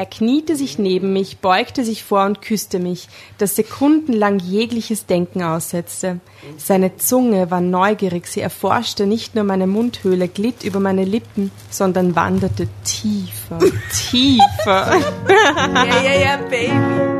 Er kniete sich neben mich, beugte sich vor und küsste mich, das sekundenlang jegliches Denken aussetzte. Seine Zunge war neugierig, sie erforschte nicht nur meine Mundhöhle, glitt über meine Lippen, sondern wanderte tiefer, tiefer. Ja, ja, ja, Baby.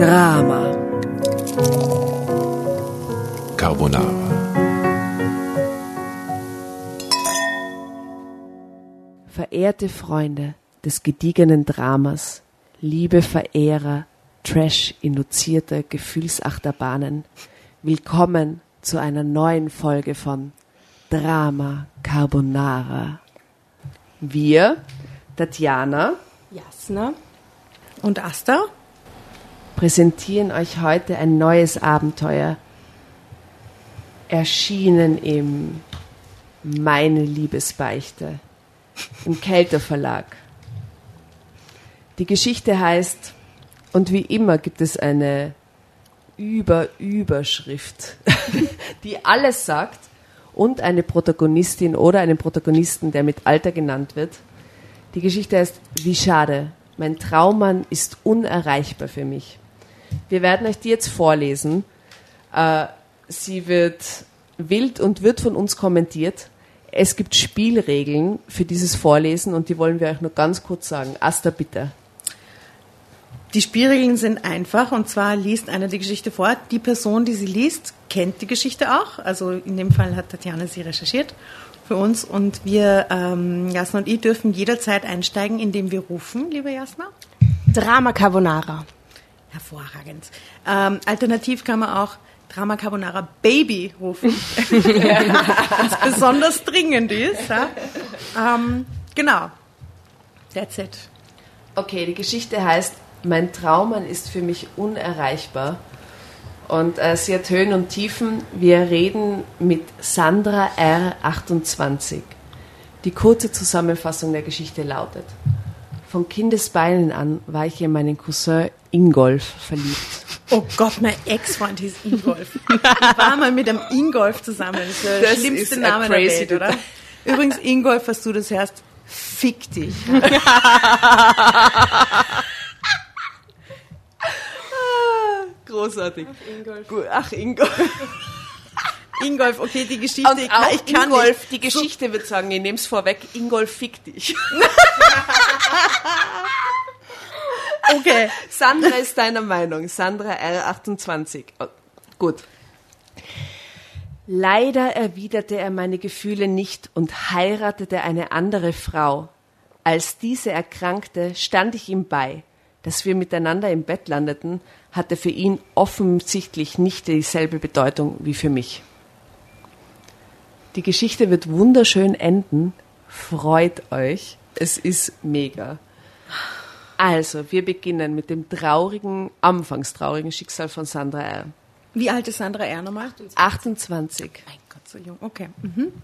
Drama. Carbonara. Verehrte Freunde des gediegenen Dramas, liebe Verehrer Trash-induzierter Gefühlsachterbahnen, willkommen zu einer neuen Folge von Drama Carbonara. Wir, Tatjana, Jasna, Und Asta? Präsentieren euch heute ein neues Abenteuer, erschienen im Meine Liebesbeichte im Kelter Verlag. Die Geschichte heißt, und wie immer gibt es eine Über-Überschrift, die alles sagt und eine Protagonistin oder einen Protagonisten, der mit Alter genannt wird. Die Geschichte heißt, wie schade, mein Traummann ist unerreichbar für mich. Wir werden euch die jetzt vorlesen. Äh, sie wird wild und wird von uns kommentiert. Es gibt Spielregeln für dieses Vorlesen und die wollen wir euch nur ganz kurz sagen. Asta, bitte. Die Spielregeln sind einfach und zwar liest einer die Geschichte vor. Die Person, die sie liest, kennt die Geschichte auch. Also in dem Fall hat Tatjana sie recherchiert für uns und wir, ähm, Jasna und ich, dürfen jederzeit einsteigen, indem wir rufen, liebe Jasna. Drama Carbonara. Hervorragend. Ähm, alternativ kann man auch Drama Carbonara Baby rufen, was besonders dringend ist. Ja? Ähm, genau. That's it. Okay, die Geschichte heißt, mein Traummann ist für mich unerreichbar. Und äh, sie hat Höhen und Tiefen. Wir reden mit Sandra R28. Die kurze Zusammenfassung der Geschichte lautet, von Kindesbeinen an war ich in meinen Cousin Ingolf verliebt. Oh Gott, mein Ex-Freund hieß Ingolf. Ich war mal mit einem Ingolf zusammen. Das ist der Das schlimmste ist Name der Welt, oder? Übrigens, Ingolf, was du das hörst, fick dich. Großartig. Gut, Ach, Ingolf. Ingolf, okay, die Geschichte, Und ich auch kann, ich kann Ingolf, nicht. die Geschichte wird sagen, ich nehme es vorweg, Ingolf fick dich. Okay. Sandra ist deiner Meinung. Sandra R28. Oh, gut. Leider erwiderte er meine Gefühle nicht und heiratete eine andere Frau. Als diese erkrankte, stand ich ihm bei. Dass wir miteinander im Bett landeten, hatte für ihn offensichtlich nicht dieselbe Bedeutung wie für mich. Die Geschichte wird wunderschön enden. Freut euch. Es ist mega. Also, wir beginnen mit dem traurigen, anfangs traurigen Schicksal von Sandra R. Wie alt ist Sandra R. nochmal? 28. Mein Gott, so jung. Okay. Mhm.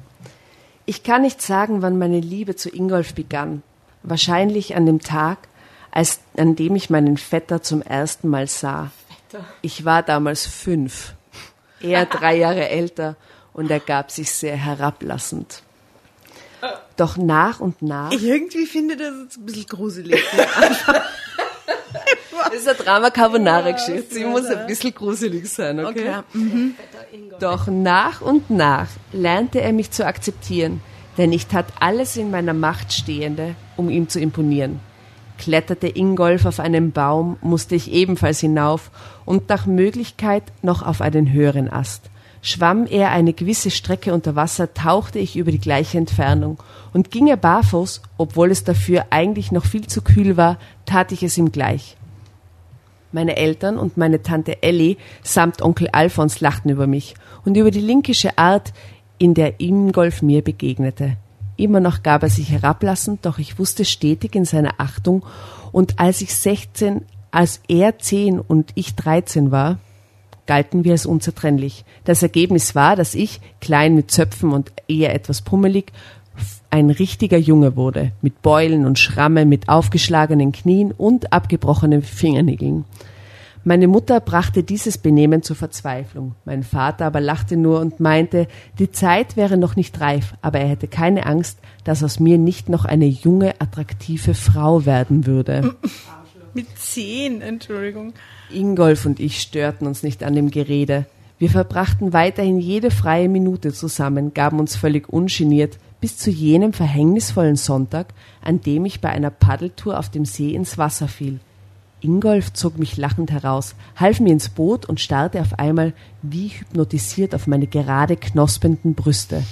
Ich kann nicht sagen, wann meine Liebe zu Ingolf begann. Wahrscheinlich an dem Tag, als, an dem ich meinen Vetter zum ersten Mal sah. Ich war damals fünf. Er drei Jahre älter und er gab sich sehr herablassend. Doch nach und nach. Ich irgendwie finde das jetzt ein bisschen gruselig. Das ist eine Drama-Carbonara-Geschichte. Sie muss ein bisschen gruselig sein, okay? Okay. Mhm. Doch nach und nach lernte er mich zu akzeptieren, denn ich tat alles in meiner Macht Stehende, um ihm zu imponieren. Kletterte Ingolf auf einen Baum, musste ich ebenfalls hinauf und nach Möglichkeit noch auf einen höheren Ast. Schwamm er eine gewisse Strecke unter Wasser, tauchte ich über die gleiche Entfernung. Und ging er barfuß, obwohl es dafür eigentlich noch viel zu kühl war, tat ich es ihm gleich. Meine Eltern und meine Tante Elli samt Onkel Alfons lachten über mich und über die linkische Art, in der Ingolf mir begegnete. Immer noch gab er sich herablassend, doch ich wusste stetig in seiner Achtung, und als ich sechzehn, als er zehn und ich dreizehn war, galten wir als unzertrennlich. Das Ergebnis war, dass ich, klein mit Zöpfen und eher etwas pummelig, ein richtiger Junge wurde, mit Beulen und Schramme, mit aufgeschlagenen Knien und abgebrochenen Fingernägeln. Meine Mutter brachte dieses Benehmen zur Verzweiflung. Mein Vater aber lachte nur und meinte, die Zeit wäre noch nicht reif, aber er hätte keine Angst, dass aus mir nicht noch eine junge, attraktive Frau werden würde. Mit zehn, Entschuldigung. Ingolf und ich störten uns nicht an dem Gerede. Wir verbrachten weiterhin jede freie Minute zusammen, gaben uns völlig ungeniert, bis zu jenem verhängnisvollen Sonntag, an dem ich bei einer Paddeltour auf dem See ins Wasser fiel. Ingolf zog mich lachend heraus, half mir ins Boot und starrte auf einmal wie hypnotisiert auf meine gerade knospenden Brüste.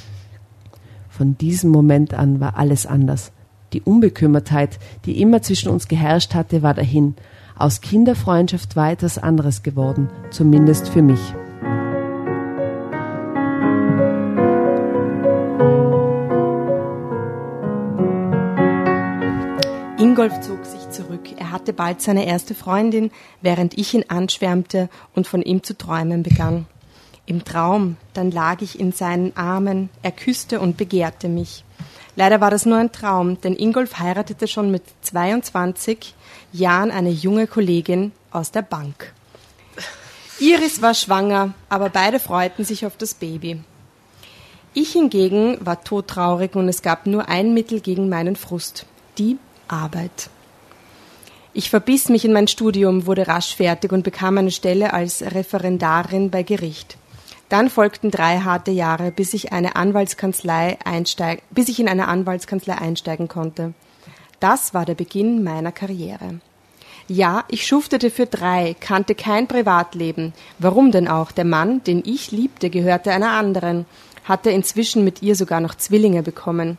Von diesem Moment an war alles anders. Die Unbekümmertheit, die immer zwischen uns geherrscht hatte, war dahin. Aus Kinderfreundschaft war etwas anderes geworden, zumindest für mich. Ingolf zog sich zurück. Er hatte bald seine erste Freundin, während ich ihn anschwärmte und von ihm zu träumen begann. Im Traum, dann lag ich in seinen Armen, er küsste und begehrte mich. Leider war das nur ein Traum, denn Ingolf heiratete schon mit 22 Jahren eine junge Kollegin aus der Bank. Iris war schwanger, aber beide freuten sich auf das Baby. Ich hingegen war todtraurig und es gab nur ein Mittel gegen meinen Frust, die Arbeit. Ich verbiss mich in mein Studium, wurde rasch fertig und bekam eine Stelle als Referendarin bei Gericht. Dann folgten drei harte Jahre, bis ich, eine Anwaltskanzlei einsteig, bis ich in eine Anwaltskanzlei einsteigen konnte. Das war der Beginn meiner Karriere. Ja, ich schuftete für drei, kannte kein Privatleben. Warum denn auch? Der Mann, den ich liebte, gehörte einer anderen, hatte inzwischen mit ihr sogar noch Zwillinge bekommen.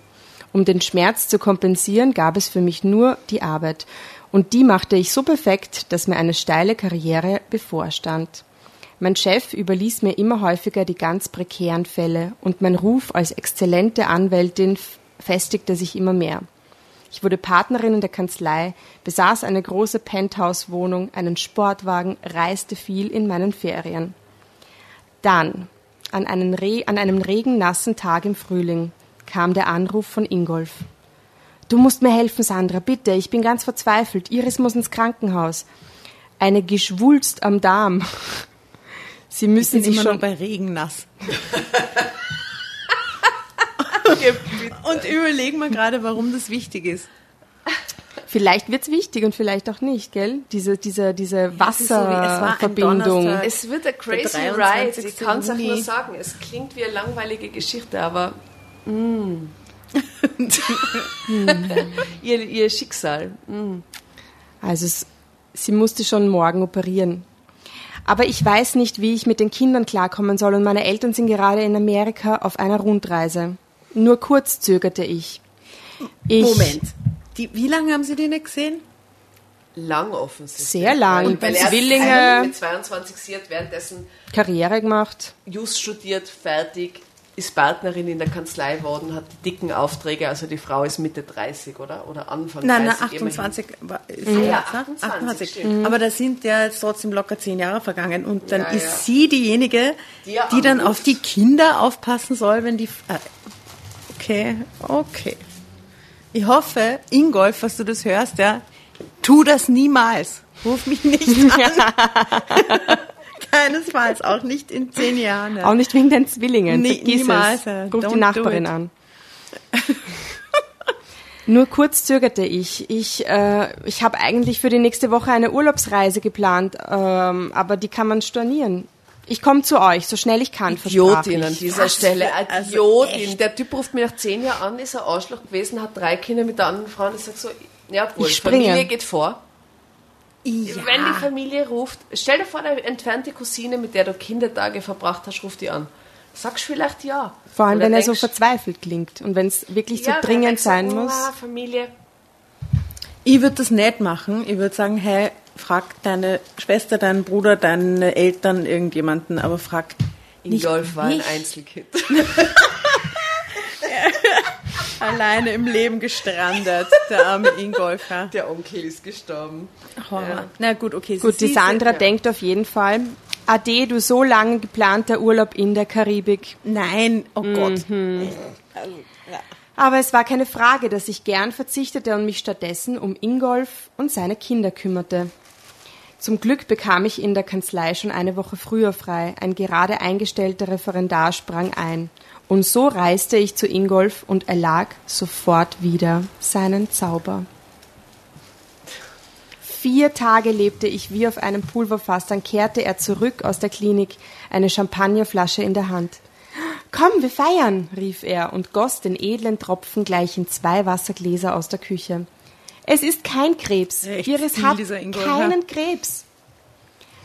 Um den Schmerz zu kompensieren, gab es für mich nur die Arbeit. Und die machte ich so perfekt, dass mir eine steile Karriere bevorstand. Mein Chef überließ mir immer häufiger die ganz prekären Fälle und mein Ruf als exzellente Anwältin festigte sich immer mehr. Ich wurde Partnerin in der Kanzlei, besaß eine große Penthouse-Wohnung, einen Sportwagen, reiste viel in meinen Ferien. Dann, an, einen an einem regennassen Tag im Frühling, kam der Anruf von Ingolf. Du musst mir helfen, Sandra, bitte, ich bin ganz verzweifelt. Iris muss ins Krankenhaus. Eine Geschwulst am Darm. Sie müssen sich schon bei Regen nass. und überlegen wir gerade, warum das wichtig ist. Vielleicht wird's wichtig und vielleicht auch nicht, gell? Diese, diese, diese Wasserverbindung. Es, es wird a crazy ride. Ich kann es auch nur sagen. Es klingt wie eine langweilige Geschichte, aber mm. ihr, ihr Schicksal. Mm. Also es, sie musste schon morgen operieren. Aber ich weiß nicht, wie ich mit den Kindern klarkommen soll und meine Eltern sind gerade in Amerika auf einer Rundreise. Nur kurz zögerte ich. ich Moment. Die, wie lange haben Sie die nicht gesehen? Lang offensichtlich. Sehr lang. Und weil Zwillinge. Mit 22, sie hat währenddessen Karriere gemacht. Just studiert, fertig, ist Partnerin in der Kanzlei geworden, hat die dicken Aufträge, also die Frau ist Mitte 30, oder? Oder Anfang nein, 30. Nein, 28 war, ist mhm. ja, 28. 28. Mhm. Aber da sind ja jetzt trotzdem locker zehn Jahre vergangen und dann ja, ist ja. sie diejenige, die, die dann auf die Kinder aufpassen soll, wenn die... Äh, okay, okay. Ich hoffe, Ingolf, was du das hörst, ja, tu das niemals. Ruf mich nicht an. Keinesfalls, auch nicht in zehn Jahren. Auch nicht wegen den Zwillingen. Nee, niemals. Es. Ruf die Nachbarin an. Nur kurz zögerte ich. Ich, äh, ich habe eigentlich für die nächste Woche eine Urlaubsreise geplant, ähm, aber die kann man stornieren. Ich komme zu euch, so schnell ich kann, Idiotin ich. an dieser Stelle. Idiotin. der Typ ruft mich nach zehn Jahren an, ist ein Arschloch gewesen, hat drei Kinder mit der anderen Frau und ich sag so, ja, wohl, Ich springe. Familie geht vor. Ja. Wenn die Familie ruft, stell dir vor, deine entfernte Cousine, mit der du Kindertage verbracht hast, ruft die an. Sagst vielleicht ja. Vor allem, Oder wenn er so verzweifelt klingt und wenn es wirklich so ja, dringend du, sein oh, muss. Familie. Ich würde das nicht machen. Ich würde sagen, hey, frag deine Schwester, deinen Bruder, deine Eltern, irgendjemanden, aber frag nicht Ingolf war ein. Einzelkind. alleine im Leben gestrandet, der arme Ingolfer. Der Onkel ist gestorben. Horror. Na gut, okay. Gut, die Sandra ja. denkt auf jeden Fall, Ade, du so lange geplanter Urlaub in der Karibik. Nein, oh Gott. Aber es war keine Frage, dass ich gern verzichtete und mich stattdessen um Ingolf und seine Kinder kümmerte. Zum Glück bekam ich in der Kanzlei schon eine Woche früher frei. Ein gerade eingestellter Referendar sprang ein. Und so reiste ich zu Ingolf und erlag sofort wieder seinen Zauber. Vier Tage lebte ich wie auf einem Pulverfass, dann kehrte er zurück aus der Klinik, eine Champagnerflasche in der Hand. Komm, wir feiern, rief er und goss den edlen Tropfen gleich in zwei Wassergläser aus der Küche. Es ist kein Krebs. Echt Iris hat keinen Krebs.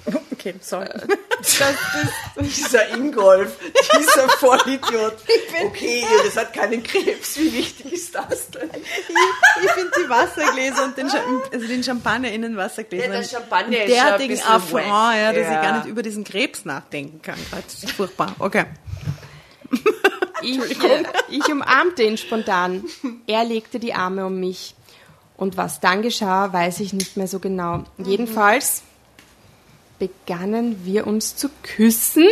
Okay, sorry. Dieser Ingolf, dieser Vollidiot. Okay, Iris hat keinen Krebs. Wie wichtig ist das denn? Ich, ich finde die Wassergläser und den, also den Champagner in den Wassergläsern. Ja, der Champagner ist derartigen Affront, ja, dass Ja. ich gar nicht über diesen Krebs nachdenken kann. Das ist furchtbar. Okay. Ich, äh, ich umarmte ihn spontan. Er legte die Arme um mich. Und was dann geschah, weiß ich nicht mehr so genau. Jedenfalls begannen wir uns zu küssen,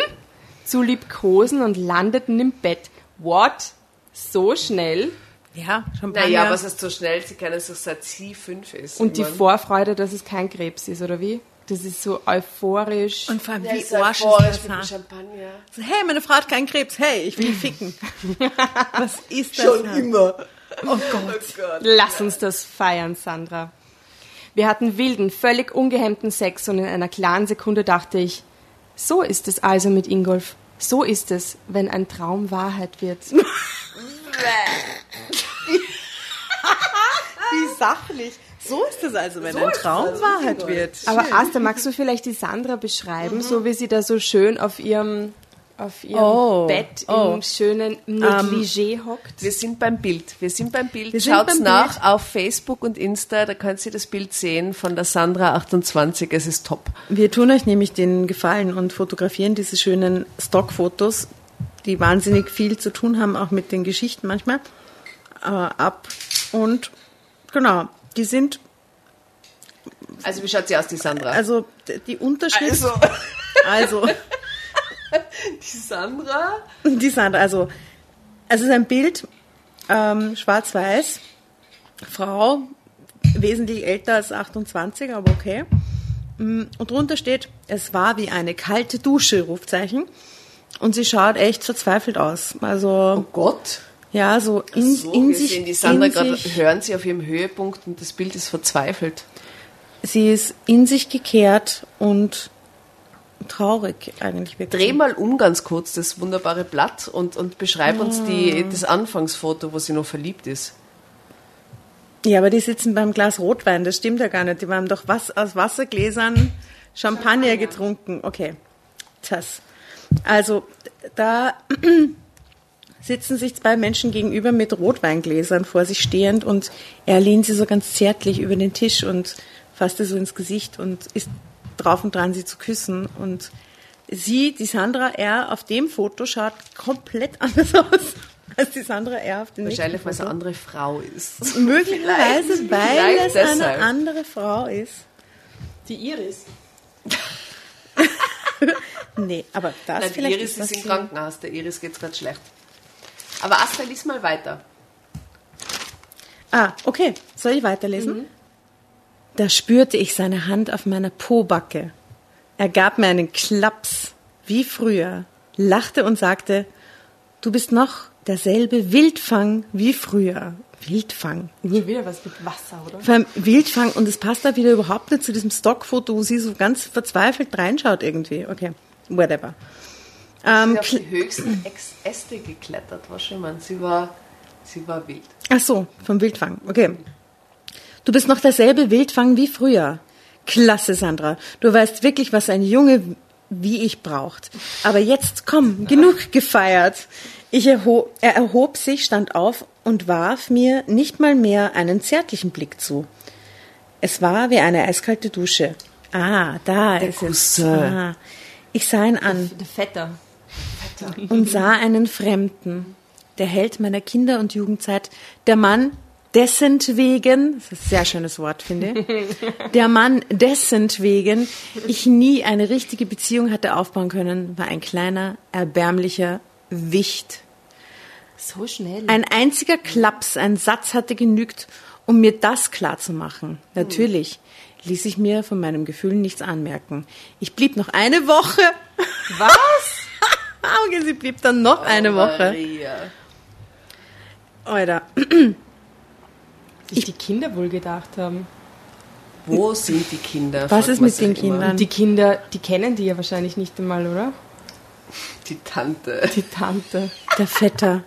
zu liebkosen und landeten im Bett. What? So schnell? Ja, Champagner. Naja, was ist so schnell? Sie kennen sich seit sie fünf ist. Und die Vorfreude, dass es kein Krebs ist, oder wie? Das ist so euphorisch. und vor allem, der wie ist Arsch euphorisch ist das? Champagner. So, hey, meine Frau hat keinen Krebs. Hey, ich will ficken. was ist das? Schon immer. Oh Gott. Oh Gott. Lass uns das feiern, Sandra. Wir hatten wilden, völlig ungehemmten Sex und in einer klaren Sekunde dachte ich, so ist es also mit Ingolf. So ist es, wenn ein Traum Wahrheit wird. Wie sachlich. So ist es also, wenn ein Traum Wahrheit wird. Aber Asta, magst du vielleicht die Sandra beschreiben, so wie sie da so schön auf ihrem, auf ihrem Oh, Bett oh. im schönen Negligé hockt? Wir sind beim Bild. Wir sind beim Bild. Wir Schaut's beim nach Bild. auf Facebook und Insta, da könnt ihr das Bild sehen von der Sandra 28. Es ist top. Wir tun euch nämlich den Gefallen und fotografieren diese schönen Stockfotos, die wahnsinnig viel zu tun haben, auch mit den Geschichten manchmal, äh, ab. Und genau, die sind, Also wie schaut sie aus, die Sandra? also die Unterschrift, Also, also, die Sandra? die sind also, es ist ein Bild, ähm, schwarz-weiß, Frau, wesentlich älter als 28, aber okay. Mm, Und drunter steht, es war wie eine kalte Dusche, Rufzeichen. Und sie schaut echt verzweifelt aus. Also, Gott. ja, so in, So, in sich. sehen die Sandra in gerade, sich, hören sie auf ihrem Höhepunkt und das Bild ist verzweifelt. sie ist in sich gekehrt und traurig eigentlich wirklich. Dreh mal um ganz kurz das wunderbare Blatt und, und beschreib uns die, das Anfangsfoto, wo sie noch verliebt ist. Ja, aber die sitzen beim Glas Rotwein, das stimmt ja gar nicht. Die haben doch was aus Wassergläsern Champagner getrunken. Okay, das. Also da sitzen sich zwei Menschen gegenüber mit Rotweingläsern vor sich stehend und er lehnt sie so ganz zärtlich über den Tisch und fasst ihr so ins Gesicht und ist drauf und dran, sie zu küssen. Und sie, die Sandra R. auf dem Foto schaut komplett anders aus als die Sandra R. auf dem Wahrscheinlich, weil nächsten es eine andere Frau ist. Möglicherweise, Vielleicht- weil vielleicht es eine deshalb. andere Frau ist. Die Iris. Nee, aber das Nein, die vielleicht Iris ist im Krankenhaus, der Iris geht's gerade schlecht. Aber Asta, lies mal weiter. Ah, okay. Soll ich weiterlesen? Da spürte ich seine Hand auf meiner Pobacke. Er gab mir einen Klaps, wie früher, lachte und sagte, du bist noch derselbe Wildfang wie früher. Wildfang. Schon wieder was mit Wasser, oder? Vor allem Wildfang und es passt da wieder überhaupt nicht zu diesem Stockfoto, wo sie so ganz verzweifelt reinschaut irgendwie. Okay, whatever. Ähm, Sie auf die höchsten Äste geklettert, was schon man. Sie war, sie war wild. Ach so, vom Wildfang. Okay. Du bist noch derselbe Wildfang wie früher. Klasse, Sandra. Du weißt wirklich, was ein Junge wie ich braucht. Aber jetzt komm, genug gefeiert. Ich erho er erhob sich, stand auf und warf mir nicht mal mehr einen zärtlichen Blick zu. Es war wie eine eiskalte Dusche. Ah, da ist es. Ah. Ich sah ihn an Der Vetter. und sah einen Fremden, der Held meiner Kinder- und Jugendzeit, der Mann, dessentwegen, das ist ein sehr schönes Wort, finde ich, der Mann, dessentwegen ich nie eine richtige Beziehung hatte aufbauen können, war ein kleiner, erbärmlicher Wicht. So schnell. Ein einziger Klaps, ein Satz hatte genügt, um mir das klarzumachen. Natürlich ließ ich mir von meinem Gefühl nichts anmerken. Ich blieb noch eine Woche. Was? Sie blieb dann noch eine Woche. Maria. Alter. Sich die Kinder wohl gedacht haben. Wo sind die Kinder? Was ist mit den immer. Kindern? Die Kinder, die kennen die ja wahrscheinlich nicht einmal, oder? Die Tante. Die Tante. Der Vetter.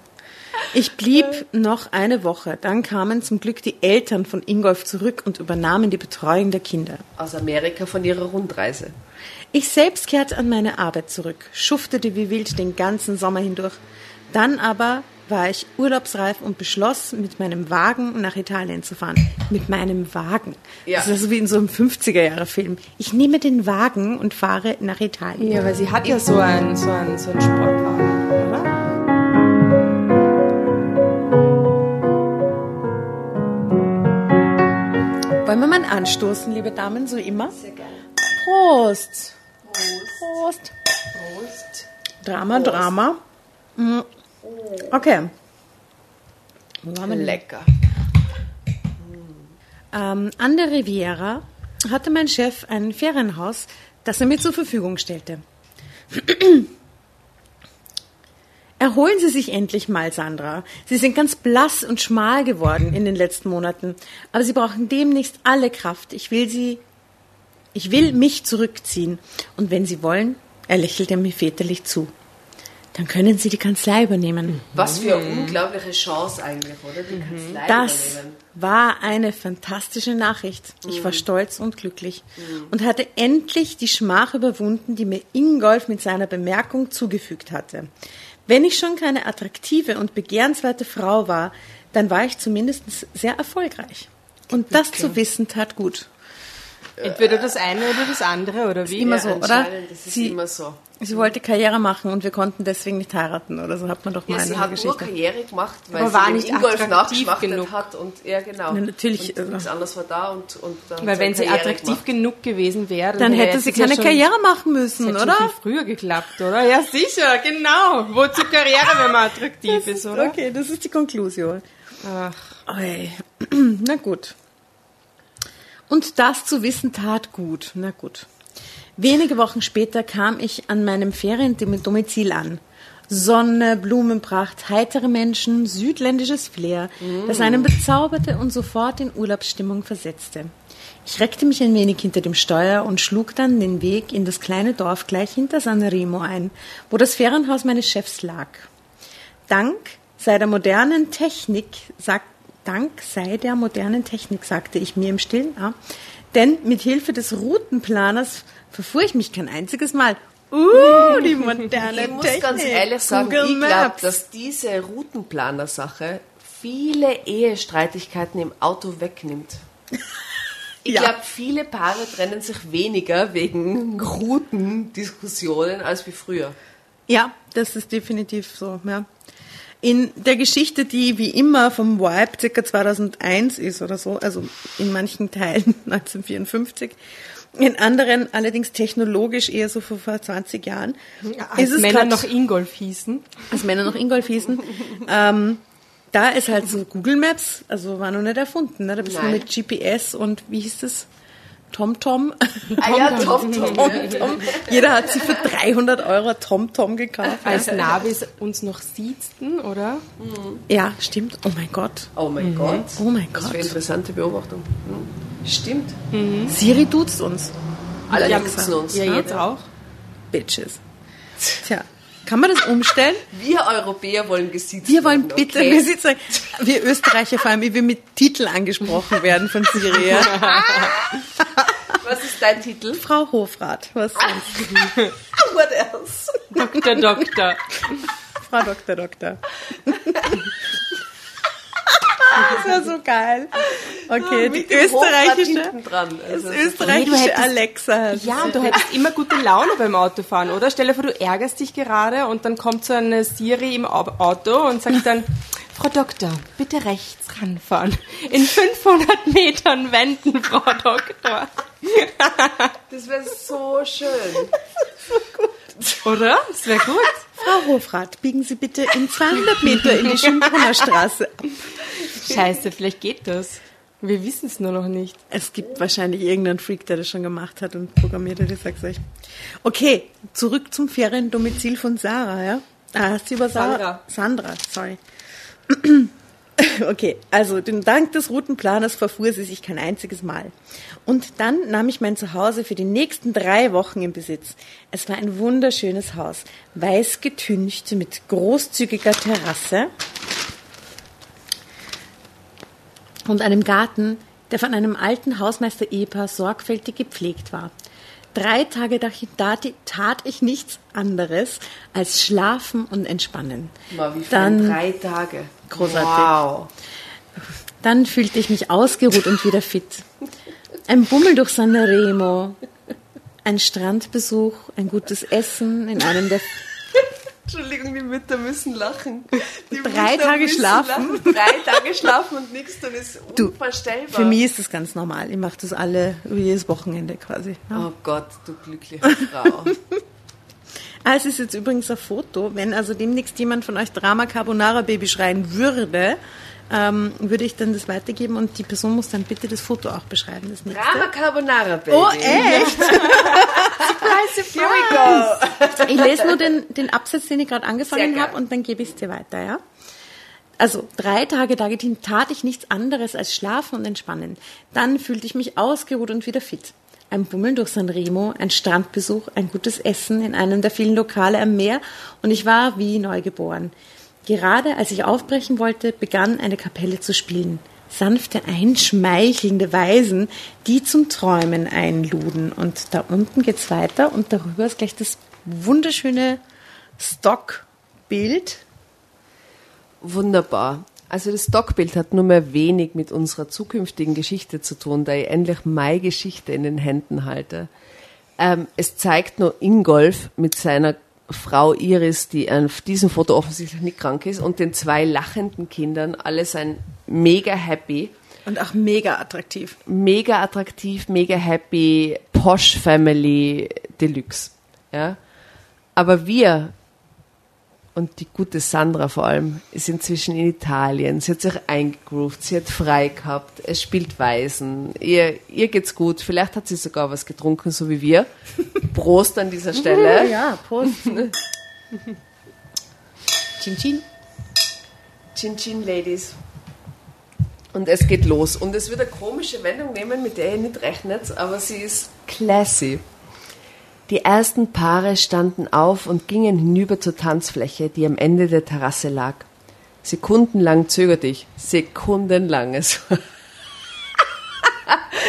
Ich blieb noch eine Woche. Dann kamen zum Glück die Eltern von Ingolf zurück und übernahmen die Betreuung der Kinder. Aus Amerika von ihrer Rundreise. Ich selbst kehrte an meine Arbeit zurück, schuftete wie wild den ganzen Sommer hindurch. Dann aber war ich urlaubsreif und beschloss, mit meinem Wagen nach Italien zu fahren. Mit meinem Wagen. Ja. Das ist so wie in so einem 50er-Jahre-Film. Ich nehme den Wagen und fahre nach Italien. Ja, weil sie hat ja so einen, so einen, so einen Sportwagen, oder? Wollen wir mal anstoßen, liebe Damen, so immer? Sehr gerne. Prost. Prost. Prost. Drama, Drama. Okay. Lecker. Ähm, an der Riviera hatte mein Chef ein Ferienhaus, das er mir zur Verfügung stellte. Erholen Sie sich endlich mal, Sandra. Sie sind ganz blass und schmal geworden in den letzten Monaten. Aber Sie brauchen demnächst alle Kraft. Ich will Sie, ich will mich zurückziehen. Und wenn Sie wollen, er lächelte mir väterlich zu. Dann können Sie die Kanzlei übernehmen. Was für eine unglaubliche Chance eigentlich, oder? Die Kanzlei Das übernehmen. war eine fantastische Nachricht. Ich war stolz und glücklich und hatte endlich die Schmach überwunden, die mir Ingolf mit seiner Bemerkung zugefügt hatte. Wenn ich schon keine attraktive und begehrenswerte Frau war, dann war ich zumindest sehr erfolgreich. Und das zu wissen tat gut. Entweder das eine oder das andere, oder wie? immer Ja, so, oder? anscheinend, Das ist Sie- immer so. Sie wollte Karriere machen und wir konnten deswegen nicht heiraten oder so hat man doch mal Ja, in sie der hat nur Geschichte. Karriere gemacht, weil Aber sie nicht Ingolf attraktiv nachgeschmachtet genug. hat und ja genau. Na, natürlich, Und nichts anderes war da und, und dann Weil wenn sie Karriere attraktiv gemacht. genug gewesen wäre, Dann hätte sie ja keine schon, Karriere machen das müssen, hätte oder? schon viel früher geklappt, oder? Ja, sicher, genau. Wozu Karriere, wenn man attraktiv ist, oder? Okay, das ist die Konklusion. Ach, Oi. Na gut. Und das zu wissen tat gut. Na gut. Wenige Wochen später kam ich an meinem Feriendomizil an. Sonne, Blumenpracht, heitere Menschen, südländisches Flair, das einen bezauberte und sofort in Urlaubsstimmung versetzte. Ich reckte mich ein wenig hinter dem Steuer und schlug dann den Weg in das kleine Dorf gleich hinter San Remo ein, wo das Ferienhaus meines Chefs lag. Dank sei der modernen Technik, sagt, Dank sei der modernen Technik, sagte ich mir im Stillen, ah, denn mit Hilfe des Routenplaners verfuhr ich mich kein einziges Mal. Uh, die moderne Ich muss Technik. ganz ehrlich sagen, Google ich glaube, dass diese Routenplaner-Sache viele Ehestreitigkeiten im Auto wegnimmt. Ich Ja. glaube, viele Paare trennen sich weniger wegen Routendiskussionen als wie früher. Ja, das ist definitiv so, ja. In der Geschichte, die wie immer vom Vibe circa 2001 ist oder so, also in manchen Teilen 1954, in anderen allerdings technologisch eher so vor vor 20 Jahren, als ist es Männer grad- noch Ingolf hießen. als Männer noch Ingolf hießen, ähm, da ist halt so Google Maps, also war noch nicht erfunden, ne? da bist du mit GPS und wie hieß das? TomTom. Ah ja, Tom, Tom. Tom, Tom. Jeder hat sich für 300 Euro TomTom gekauft. Als Navis uns noch siezten, oder? Ja, stimmt. Oh mein Gott. Oh mein Gott. Oh mein Was für eine Gott. interessante Beobachtung. Hm. Stimmt. Siri duzt uns. Alle Ja, nutzen uns. Ja, jetzt auch. Bitches. Tja, kann man das umstellen? Wir Europäer wollen gesiezt Wir wollen werden, bitte, okay? wir, sind so, wir Österreicher vor allem, wie wir mit Titel angesprochen werden von Siri. Ja. Was ist dein Titel? Frau Hofrat, was sonst? What else? Doktor, Doktor. Frau Doktor, Doktor. Das war so geil. Okay, die österreichische, dran. Also, das Nee, du österreichische hättest- Alexa. Ja, und du hättest immer gute Laune beim Autofahren, oder? Stell dir vor, du ärgerst dich gerade und dann kommt so eine Siri im Au- Auto und sagt dann, Frau Doktor, bitte rechts ranfahren. In 500 Metern wenden, Frau Doktor. das wäre so schön. Oder? Das wäre gut. Frau Hofrat, biegen Sie bitte in 200 Meter in die Schönbrunner Straße. Scheiße, vielleicht geht das. Wir wissen es nur noch nicht. Es gibt wahrscheinlich irgendeinen Freak, der das schon gemacht hat und programmiert hat, ich sag's euch. Okay, zurück zum Feriendomizil von Sarah, ja? Ah, hast du über Sarah? Sandra, sorry. Okay, also den Dank des Routenplaners verfuhr sie sich kein einziges Mal. Und dann nahm ich mein Zuhause für die nächsten drei Wochen in Besitz. Es war ein wunderschönes Haus, weiß getüncht mit großzügiger Terrasse und einem Garten, der von einem alten Hausmeister-Ehepaar sorgfältig gepflegt war. Drei Tage tat ich nichts anderes als schlafen und entspannen. Mal, wie Dann drei Tage. Großartig. Wow. Dann fühlte ich mich ausgeruht und wieder fit. Ein Bummel durch Sanremo, ein Strandbesuch, ein gutes Essen in einem der Entschuldigung, die Mütter müssen lachen. Die Drei Mütter Tage schlafen? lachen. Drei Tage schlafen und nichts tun ist Du, unvorstellbar. Für mich ist das ganz normal. Ich mache das alle über jedes Wochenende quasi. Ja. Oh Gott, du glückliche Frau. Ah, es ist jetzt übrigens ein Foto. Wenn also demnächst jemand von euch Drama Carbonara Baby schreien würde, ähm, würde ich dann das weitergeben und die Person muss dann bitte das Foto auch beschreiben. Das nächste. Drama Carbonara, Baby. Oh, echt? Here we go. Ich lese nur den, den Absatz, den ich gerade angefangen habe und dann gebe ich es dir weiter, ja? Also drei Tage dagegen tat ich nichts anderes als schlafen und entspannen. Dann fühlte ich mich ausgeruht und wieder fit. Ein Bummeln durch Sanremo, ein Strandbesuch, ein gutes Essen in einem der vielen Lokale am Meer und ich war wie neugeboren. Gerade als ich aufbrechen wollte, begann eine Kapelle zu spielen. Sanfte, einschmeichelnde Weisen, die zum Träumen einluden. Und da unten geht's weiter und darüber ist gleich das wunderschöne Stockbild. Wunderbar. Also das Stockbild hat nur mehr wenig mit unserer zukünftigen Geschichte zu tun, da ich endlich meine Geschichte in den Händen halte. Ähm, es zeigt nur Ingolf mit seiner Frau Iris, die auf diesem Foto offensichtlich nicht krank ist, und den zwei lachenden Kindern. Alle sind mega happy, Und auch mega attraktiv. mega attraktiv, mega happy, Posh Family Deluxe. Ja? Aber wir und die gute Sandra vor allem ist inzwischen in Italien. Sie hat sich eingegroovt, sie hat frei gehabt, es spielt Weisen, ihr, ihr geht's gut. Vielleicht hat sie sogar was getrunken, so wie wir. Prost an dieser Stelle. Ja, Prost. chin chin. Chin Chin Ladies. Und es geht los. Und es wird eine komische Wendung nehmen, mit der ihr nicht rechnet, aber sie ist classy. Die ersten Paare standen auf und gingen hinüber zur Tanzfläche, die am Ende der Terrasse lag. Sekundenlang zögerte ich. Sekundenlang. Es war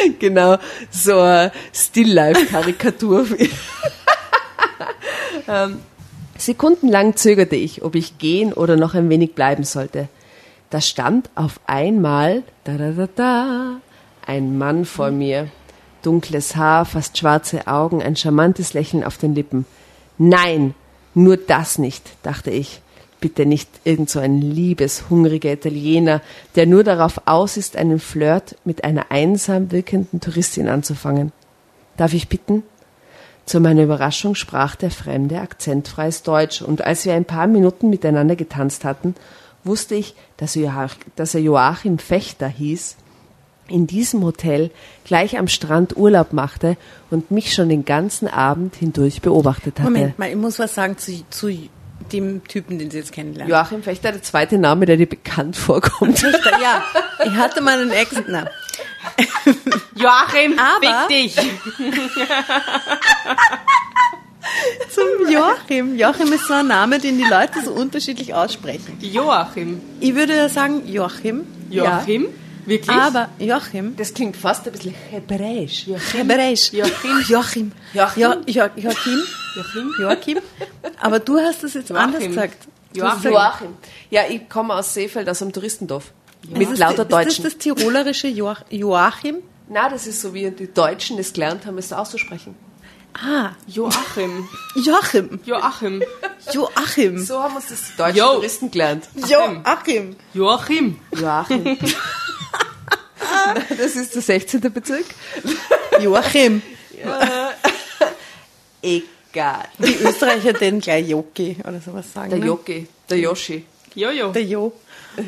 genau, so eine Still-Life-Karikatur. ähm, sekundenlang zögerte ich, ob ich gehen oder noch ein wenig bleiben sollte. Da stand auf einmal da, da, da, da, ein Mann vor mir. Dunkles Haar, fast schwarze Augen, ein charmantes Lächeln auf den Lippen. Nein, nur das nicht, dachte ich. Bitte nicht irgend so ein liebes, hungriger Italiener, der nur darauf aus ist, einen Flirt mit einer einsam wirkenden Touristin anzufangen. Darf ich bitten? Zu meiner Überraschung sprach der Fremde akzentfreies Deutsch, und als wir ein paar Minuten miteinander getanzt hatten, wusste ich, dass er Joachim Fechter hieß in diesem Hotel gleich am Strand Urlaub machte und mich schon den ganzen Abend hindurch beobachtet hatte. Moment mal, ich muss was sagen zu, zu dem Typen, den Sie jetzt kennenlernen. Joachim Fechter, der zweite Name, der dir bekannt vorkommt. ja, ich hatte mal einen Ex. Na, Joachim, Aber- fick dich. zum Joachim. Joachim ist so ein Name, den die Leute so unterschiedlich aussprechen. Joachim. Ich würde ja sagen Joachim. Joachim? Wirklich? Ja, aber Joachim. Das klingt fast ein bisschen hebräisch. Hebräisch. Joachim. Joachim. Joachim. Jo, jo, Joachim. Joachim? Joachim. Aber du hast es jetzt Joachim. anders gesagt. Joachim. Joachim. Ja, ich komme aus Seefeld, aus einem Touristendorf. Mit Ist lauter das, Deutschen. Ist das das tirolerische Joach Joachim? Na, das ist so, wie die Deutschen es gelernt haben, es auszusprechen. Ah, Joachim. Joachim. Joachim. Joachim. So haben uns das die deutschen Jo. Touristen gelernt. Joachim. Joachim. Joachim. das ist der 16. Bezirk. Joachim. Egal. Die Österreicher den gleich Joki oder sowas sagen. Der ne? Joki, der Yoshi. Jojo. Der Jo.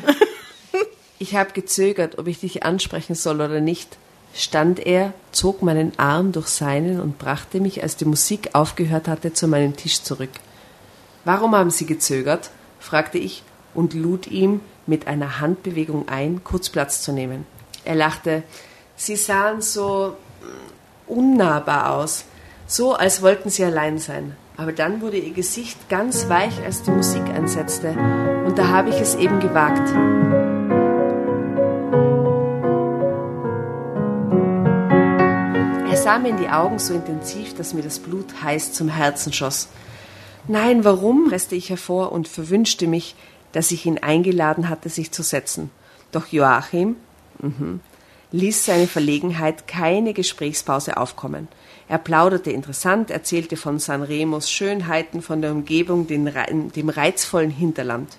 Ich habe gezögert, ob ich dich ansprechen soll oder nicht. Stand er, zog meinen Arm durch seinen und brachte mich, als die Musik aufgehört hatte, zu meinem Tisch zurück. Warum haben Sie gezögert? fragte ich und lud ihm mit einer Handbewegung ein, kurz Platz zu nehmen. Er lachte. Sie sahen so mm, unnahbar aus, so als wollten sie allein sein. Aber dann wurde ihr Gesicht ganz weich, als die Musik einsetzte, und da habe ich es eben gewagt. Er sah mir in die Augen so intensiv, dass mir das Blut heiß zum Herzen schoss. Nein, warum? presste ich hervor und verwünschte mich, dass ich ihn eingeladen hatte, sich zu setzen. Doch Joachim mhm, ließ seine Verlegenheit keine Gesprächspause aufkommen. Er plauderte interessant, erzählte von Sanremos Schönheiten, von der Umgebung, dem reizvollen Hinterland.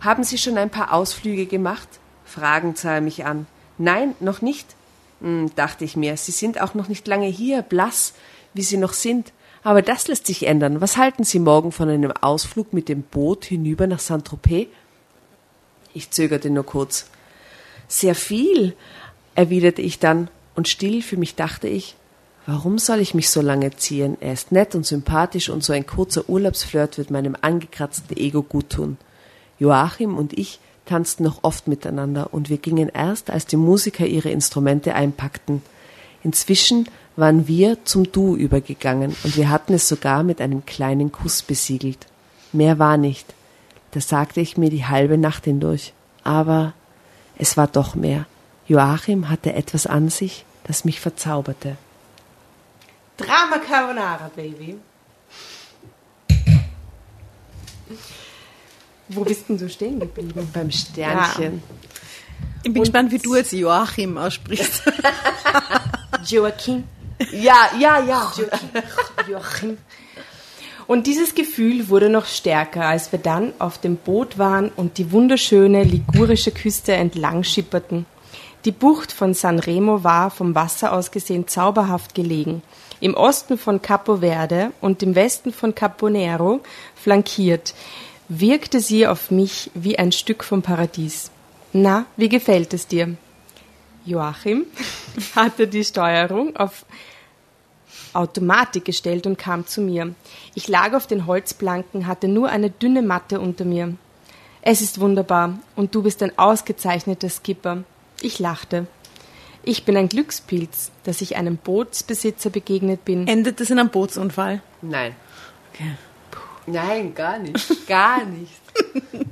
Haben Sie schon ein paar Ausflüge gemacht? Fragend sah er mich an. Nein, noch nicht. Hm, dachte ich mir, Sie sind auch noch nicht lange hier, blass, wie Sie noch sind. Aber das lässt sich ändern. Was halten Sie morgen von einem Ausflug mit dem Boot hinüber nach Saint-Tropez? Ich zögerte nur kurz. Sehr viel, erwiderte ich dann, und still für mich dachte ich, warum soll ich mich so lange ziehen? Er ist nett und sympathisch und so ein kurzer Urlaubsflirt wird meinem angekratzten Ego guttun. Joachim und ich tanzten noch oft miteinander und wir gingen erst, als die Musiker ihre Instrumente einpackten. Inzwischen waren wir zum Du übergegangen und wir hatten es sogar mit einem kleinen Kuss besiegelt. Mehr war nicht. Das sagte ich mir die halbe Nacht hindurch. Aber es war doch mehr. Joachim hatte etwas an sich, das mich verzauberte. Drama Carbonara, Baby. Wo bist denn du stehen geblieben? Beim Sternchen. Ich bin gespannt, wie du jetzt Joachim aussprichst. Joachim. Ja, ja, ja. Joachim. Und dieses Gefühl wurde noch stärker, als wir dann auf dem Boot waren und die wunderschöne ligurische Küste entlang schipperten. Die Bucht von San Remo war vom Wasser aus gesehen zauberhaft gelegen. Im Osten von Capo Verde und im Westen von Capo Nero flankiert, wirkte sie auf mich wie ein Stück vom Paradies. Na, wie gefällt es dir? Joachim hatte die Steuerung auf Automatik gestellt und kam zu mir. Ich lag auf den Holzplanken, hatte nur eine dünne Matte unter mir. Es ist wunderbar und du bist ein ausgezeichneter Skipper. Ich lachte. Ich bin ein Glückspilz, dass ich einem Bootsbesitzer begegnet bin. Endet das in einem Bootsunfall? Nein. Okay. Nein, gar nicht. Gar nicht.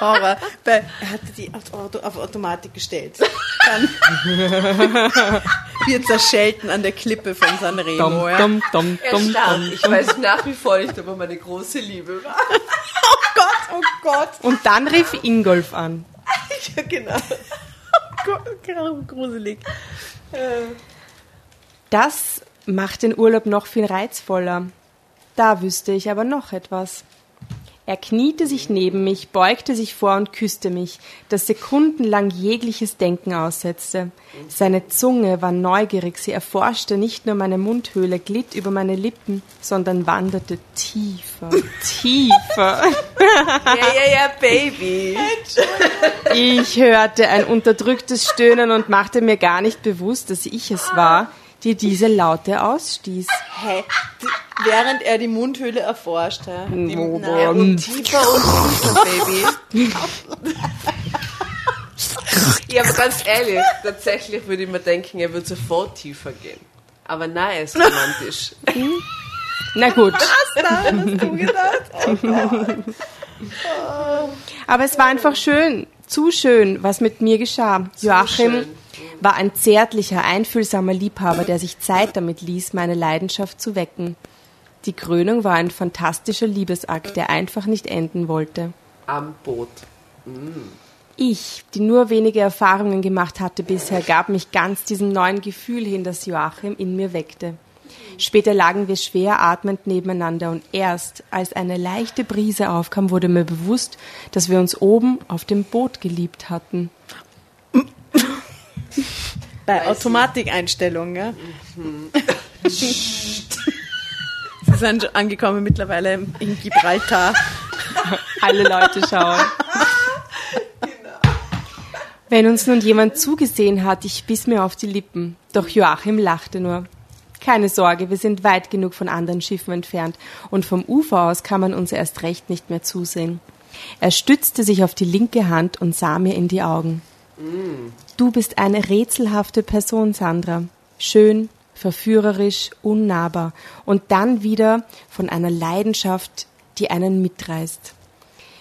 Aber bei, er hatte die auf, Auto, auf Automatik gestellt. Dann wir zerschellten an der Klippe von Sanremo. Dum, Ja. dum, Er dum. Ich weiß nach wie vor nicht, ob er meine große Liebe war. Oh Gott, oh Gott. Und dann rief Ingolf an. Ja, genau. Oh Gott, gruselig. Das macht den Urlaub noch viel reizvoller. Da wüsste ich aber noch etwas. Er kniete sich neben mich, beugte sich vor und küsste mich, das sekundenlang jegliches Denken aussetzte. Seine Zunge war neugierig, sie erforschte nicht nur meine Mundhöhle, glitt über meine Lippen, sondern wanderte tiefer, tiefer. Ja, ja, ja, Baby. Ich hörte ein unterdrücktes Stöhnen und machte mir gar nicht bewusst, dass ich es war, die diese Laute ausstieß. Hä? Während er die Mundhöhle erforscht. Hä? Die, Ja, und tiefer und tiefer, Baby. ja, aber ganz ehrlich, tatsächlich würde ich mir denken, er würde sofort tiefer gehen. Aber nein, er ist romantisch. Na gut. Oh Aber es war einfach schön, zu schön, was mit mir geschah. Joachim schön. War ein zärtlicher, einfühlsamer Liebhaber, der sich Zeit damit ließ, meine Leidenschaft zu wecken. Die Krönung war ein fantastischer Liebesakt, der einfach nicht enden wollte. Am Boot. Ich, die nur wenige Erfahrungen gemacht hatte bisher, gab mich ganz diesem neuen Gefühl hin, das Joachim in mir weckte. Später lagen wir schwer atmend nebeneinander und erst als eine leichte Brise aufkam, wurde mir bewusst, dass wir uns oben auf dem Boot geliebt hatten. Bei Automatikeinstellungen, ja. Sie sind schon angekommen mittlerweile in Gibraltar. Alle Leute schauen. Wenn uns nun jemand zugesehen hat, ich biss mir auf die Lippen. Doch Joachim lachte nur. Keine Sorge, wir sind weit genug von anderen Schiffen entfernt und vom Ufer aus kann man uns erst recht nicht mehr zusehen. Er stützte sich auf die linke Hand und sah mir in die Augen. Du bist eine rätselhafte Person, Sandra. Schön, verführerisch, unnahbar und dann wieder von einer Leidenschaft, die einen mitreißt.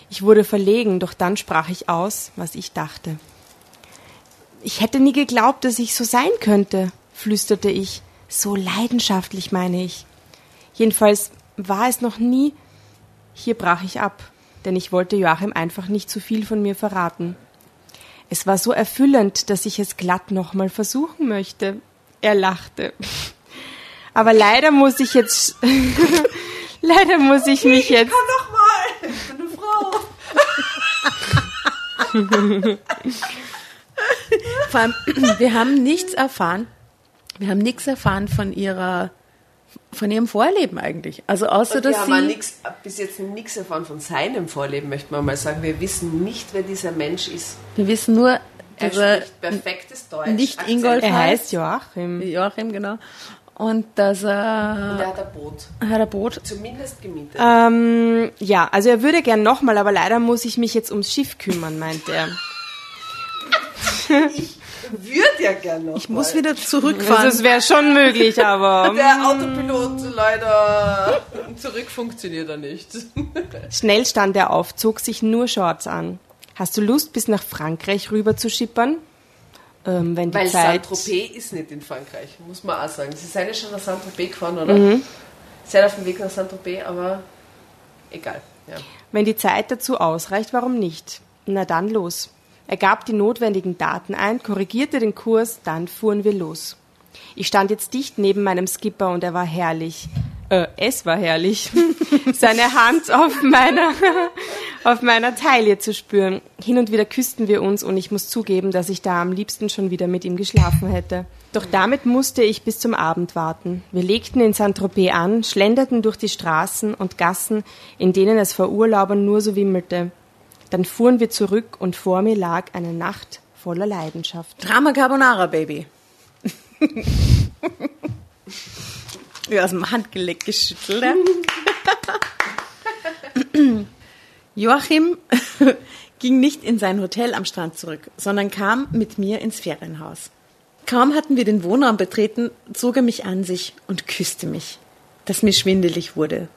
Ich wurde verlegen, doch dann sprach ich aus, was ich dachte. Ich hätte nie geglaubt, dass ich so sein könnte, flüsterte ich. So leidenschaftlich meine ich. Jedenfalls war es noch nie. Hier brach ich ab, denn ich wollte Joachim einfach nicht zu viel von mir verraten. Es war so erfüllend, dass ich es glatt nochmal versuchen möchte. Er lachte. Aber leider muss ich jetzt, leider muss ich mich jetzt, Nochmal! Ich bin eine Frau. Vor allem, wir haben nichts erfahren. Wir haben nichts erfahren von ihrer, von ihrem Vorleben eigentlich. Also außer, dass haben sie, nix, bis jetzt nichts erfahren von seinem Vorleben, möchte man mal sagen. Wir wissen nicht, wer dieser Mensch ist. wir wissen nur, Er dass er spricht perfektes Deutsch. nicht Akzent. Ingolf er heißt. Joachim. Joachim, genau. Und dass Und er, er hat ein Boot. hat ein Boot. Zumindest gemietet. Ähm, ja, also er würde gern nochmal, aber leider muss ich mich jetzt ums Schiff kümmern, meint er. Würde ja gerne noch. Ich muss wieder zurückfahren. Also es wäre schon möglich, aber Der Autopilot leider zurück funktioniert er nicht. schnell stand er auf, zog sich nur Shorts an. Hast du Lust, bis nach Frankreich rüber zu schippern? Ähm, wenn die Weil Zeit... Saint-Tropez ist nicht in Frankreich, muss man auch sagen. Sie sind ja schon nach Saint-Tropez gefahren, oder? Mhm. Seid auf dem Weg nach Saint-Tropez, aber egal. Ja. Wenn die Zeit dazu ausreicht, warum nicht? Na dann los. Er gab die notwendigen Daten ein, korrigierte den Kurs, dann fuhren wir los. Ich stand jetzt dicht neben meinem Skipper und er war herrlich. Äh, es war herrlich. Seine Hand auf meiner, auf meiner Taille zu spüren. Hin und wieder küssten wir uns und ich muss zugeben, dass ich da am liebsten schon wieder mit ihm geschlafen hätte. Doch damit musste ich bis zum Abend warten. Wir legten in Saint-Tropez an, schlenderten durch die Straßen und Gassen, in denen es vor Urlaubern nur so wimmelte. Dann fuhren wir zurück und vor mir lag eine Nacht voller Leidenschaft. Drama Carbonara, Baby. ja, aus dem Handgelenk geschüttelt. Joachim ging nicht in sein Hotel am Strand zurück, sondern kam mit mir ins Ferienhaus. Kaum hatten wir den Wohnraum betreten, zog er mich an sich und küsste mich, dass mir schwindelig wurde.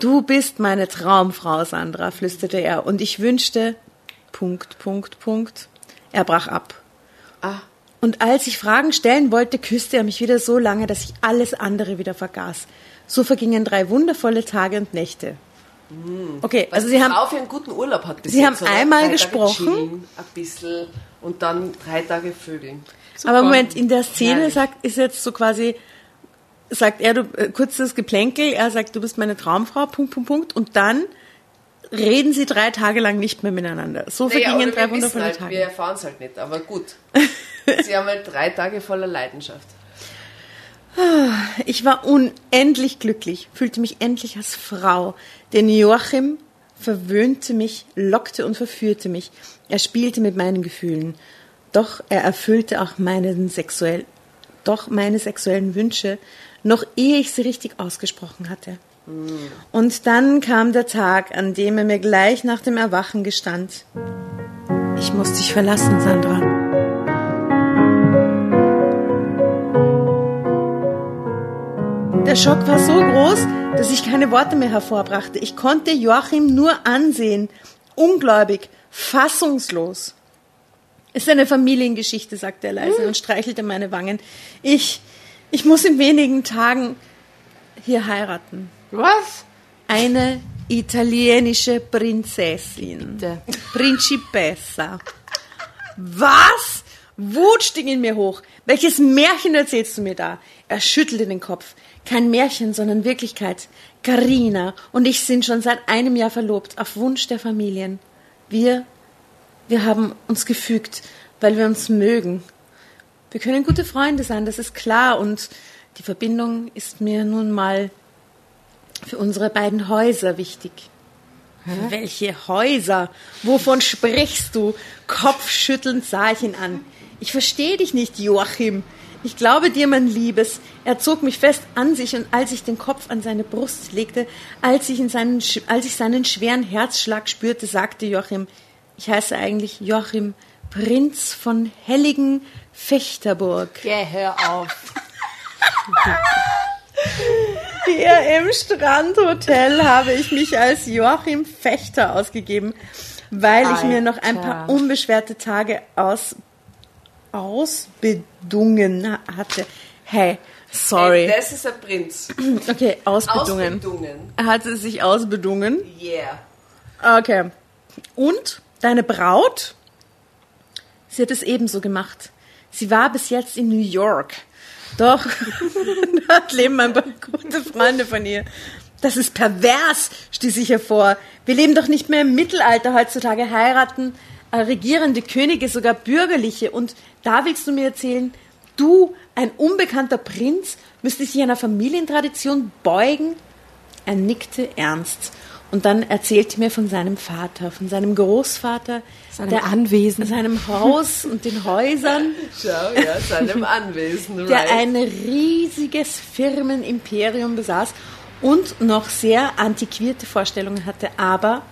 Du bist meine Traumfrau, Sandra, flüsterte er, und ich wünschte, Punkt, Punkt, Punkt. Er brach ab. Ah, Und als ich Fragen stellen wollte, küsste er mich wieder so lange, dass ich alles andere wieder vergaß. So vergingen drei wundervolle Tage und Nächte. Okay, also Sie haben, für einen guten Urlaub hat bis Sie jetzt, haben oder? einmal Drei gesprochen. ein bisschen und dann drei Tage Vögeln. aber Moment, in der Szene sagt, ist jetzt so quasi, sagt er, du, äh, kurzes Geplänkel, er sagt, du bist meine Traumfrau, Punkt, Punkt, Punkt, und dann reden sie drei Tage lang nicht mehr miteinander. So Naja, vergingen drei wundervolle halt, Tage. Wir erfahren es halt nicht, aber gut. Sie haben halt drei Tage voller Leidenschaft. Ich war unendlich glücklich, fühlte mich endlich als Frau, denn Joachim verwöhnte mich, lockte und verführte mich. Er spielte mit meinen Gefühlen. Doch er erfüllte auch meinen sexuell, doch meine sexuellen Wünsche, noch ehe ich sie richtig ausgesprochen hatte. Und dann kam der Tag, an dem er mir gleich nach dem Erwachen gestand. Ich muss dich verlassen, Sandra. Der Schock war so groß, dass ich keine Worte mehr hervorbrachte. Ich konnte Joachim nur ansehen, ungläubig, fassungslos. Es ist eine Familiengeschichte, sagte er leise und streichelte meine Wangen. Ich, ich muss in wenigen Tagen hier heiraten. Was? Eine italienische Prinzessin. Bitte. Principessa. Was? Wut stieg in mir hoch. Welches Märchen erzählst du mir da? Er schüttelte den Kopf. Kein Märchen, sondern Wirklichkeit. Carina und ich sind schon seit einem Jahr verlobt, auf Wunsch der Familien. Wir, wir haben uns gefügt, weil wir uns mögen. Wir können gute Freunde sein, das ist klar, und die Verbindung ist mir nun mal für unsere beiden Häuser wichtig. Welche Häuser? Wovon sprichst du? Kopfschüttelnd sah ich ihn an. Ich verstehe dich nicht, Joachim. Ich glaube dir, mein Liebes. Er zog mich fest an sich und als ich den Kopf an seine Brust legte, als ich, in seinen, als ich seinen schweren Herzschlag spürte, sagte Joachim, ich heiße eigentlich Joachim, Prinz von Helligen Fechterburg. Geh, hör auf. Hier im Strandhotel habe ich mich als Joachim Fechter ausgegeben, weil ich mir noch ein paar Alter. unbeschwerte Tage aus, ausbedungen hatte. Hey, sorry. Hey, das ist ein Prinz. Okay, ausbedungen. Ausbedungen. Er hatte sich ausbedungen. Yeah. Okay. Und deine Braut? Sie hat es ebenso gemacht. Sie war bis jetzt in New York. Doch, dort leben ein paar gute Freunde von ihr. Das ist pervers, stieß ich hervor. Wir leben doch nicht mehr im Mittelalter. Heutzutage heiraten äh, regierende Könige, sogar bürgerliche. Und da willst du mir erzählen, du, ein unbekannter Prinz, müsstest dich einer Familientradition beugen? Er nickte ernst. Und dann erzählte mir von seinem Vater, von seinem Großvater, Seinem Anwesen. seinem Haus und den Häusern, Schau, ja, seinem Anwesen, der right? ein riesiges Firmenimperium besaß und noch sehr antiquierte Vorstellungen hatte. Aber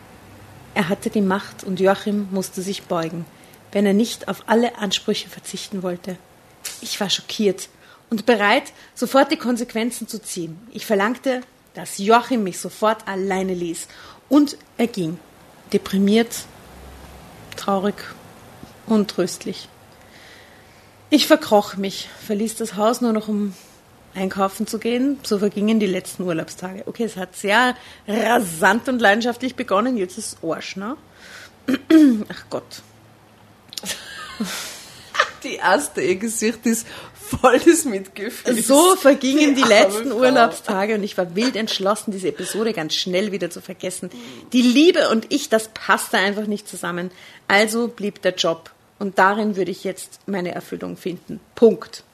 er hatte die Macht und Joachim musste sich beugen, wenn er nicht auf alle Ansprüche verzichten wollte. Ich war schockiert und bereit, sofort die Konsequenzen zu ziehen. Ich verlangte, dass Joachim mich sofort alleine ließ. Und er ging, deprimiert, traurig, untröstlich. Ich verkroch mich, verließ das Haus nur noch, um einkaufen zu gehen. So vergingen die letzten Urlaubstage. Okay, es hat sehr rasant und leidenschaftlich begonnen. Jetzt ist es Arsch, ne? Ach Gott. Die erste, Gesicht ist voll des Mitgefühls. So vergingen die arme letzten Frau. Urlaubstage und ich war wild entschlossen, diese Episode ganz schnell wieder zu vergessen. Die Liebe und ich, das passte einfach nicht zusammen. Also blieb der Job und darin würde ich jetzt meine Erfüllung finden. Punkt.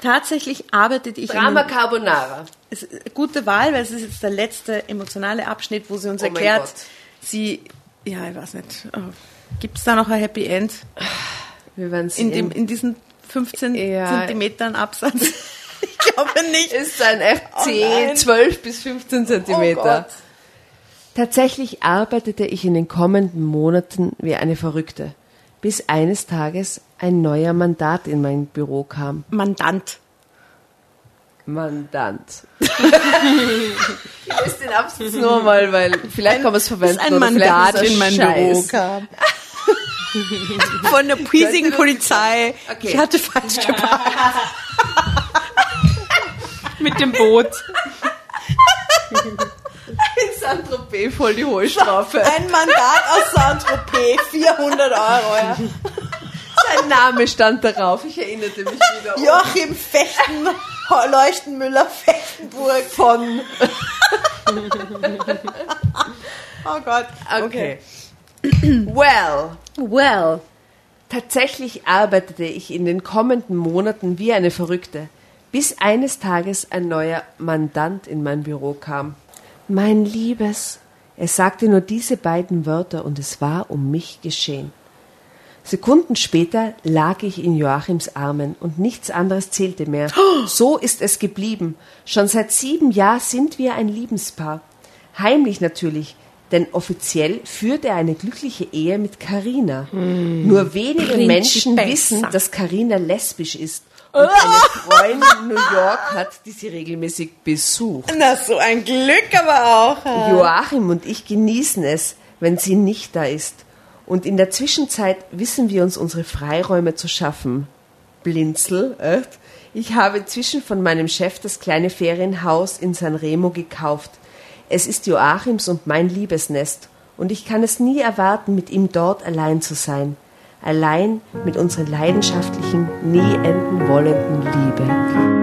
Tatsächlich arbeitete ich in Drama Carbonara. es ist eine gute Wahl, weil es ist jetzt der letzte emotionale Abschnitt, wo sie uns Oh erklärt, sie, ja, ich weiß nicht, gibt es da noch ein Happy End Wir werden in, sehen. dem, in diesen 15 Ja. Zentimetern Absatz? ich glaube nicht. ist ein FC Oh nein. 12 bis 15 Zentimeter. Gott. Tatsächlich arbeitete ich in den kommenden Monaten wie eine Verrückte, bis eines Tages ein neuer Mandat in mein Büro kam. Mandant. Mandant. ich lese den Absatz nur mal, weil vielleicht kann man es verwenden. Bis ein oder vielleicht Mandat ist in mein Scheiß. Büro kam. Von der piesigen Polizei. Okay. Ich hatte falsch geparkt. Mit dem Boot. In Saint-Tropez voll die hohe Strafe. Ein Mandat aus Saint-Tropez, 400 Euro. Ja. Sein Name stand darauf. Ich erinnerte mich wieder. Joachim Fechten, Leuchtenmüller, Fechtenburg. von. Oh Gott. Okay. Well, Well. tatsächlich arbeitete ich in den kommenden Monaten wie eine Verrückte, bis eines Tages ein neuer Mandant in mein Büro kam. Mein Liebes, er sagte nur diese beiden Wörter und es war um mich geschehen. Sekunden später lag ich in Joachims Armen und nichts anderes zählte mehr. So ist es geblieben. Schon seit sieben Jahren sind wir ein Liebespaar. Heimlich natürlich, denn offiziell führt er eine glückliche Ehe mit Carina. Nur wenige Menschen Principessa. wissen, dass Carina lesbisch ist und eine Freundin in New York hat, die sie regelmäßig besucht. Na, so ein Glück aber auch. Joachim und ich genießen es, wenn sie nicht da ist. Und in der Zwischenzeit wissen wir uns unsere Freiräume zu schaffen. Blinzel, echt? Ich habe inzwischen von meinem Chef das kleine Ferienhaus in San Remo gekauft. Es ist Joachims und mein Liebesnest. Und ich kann es nie erwarten, mit ihm dort allein zu sein. Allein mit unserer leidenschaftlichen, nie enden wollenden Liebe.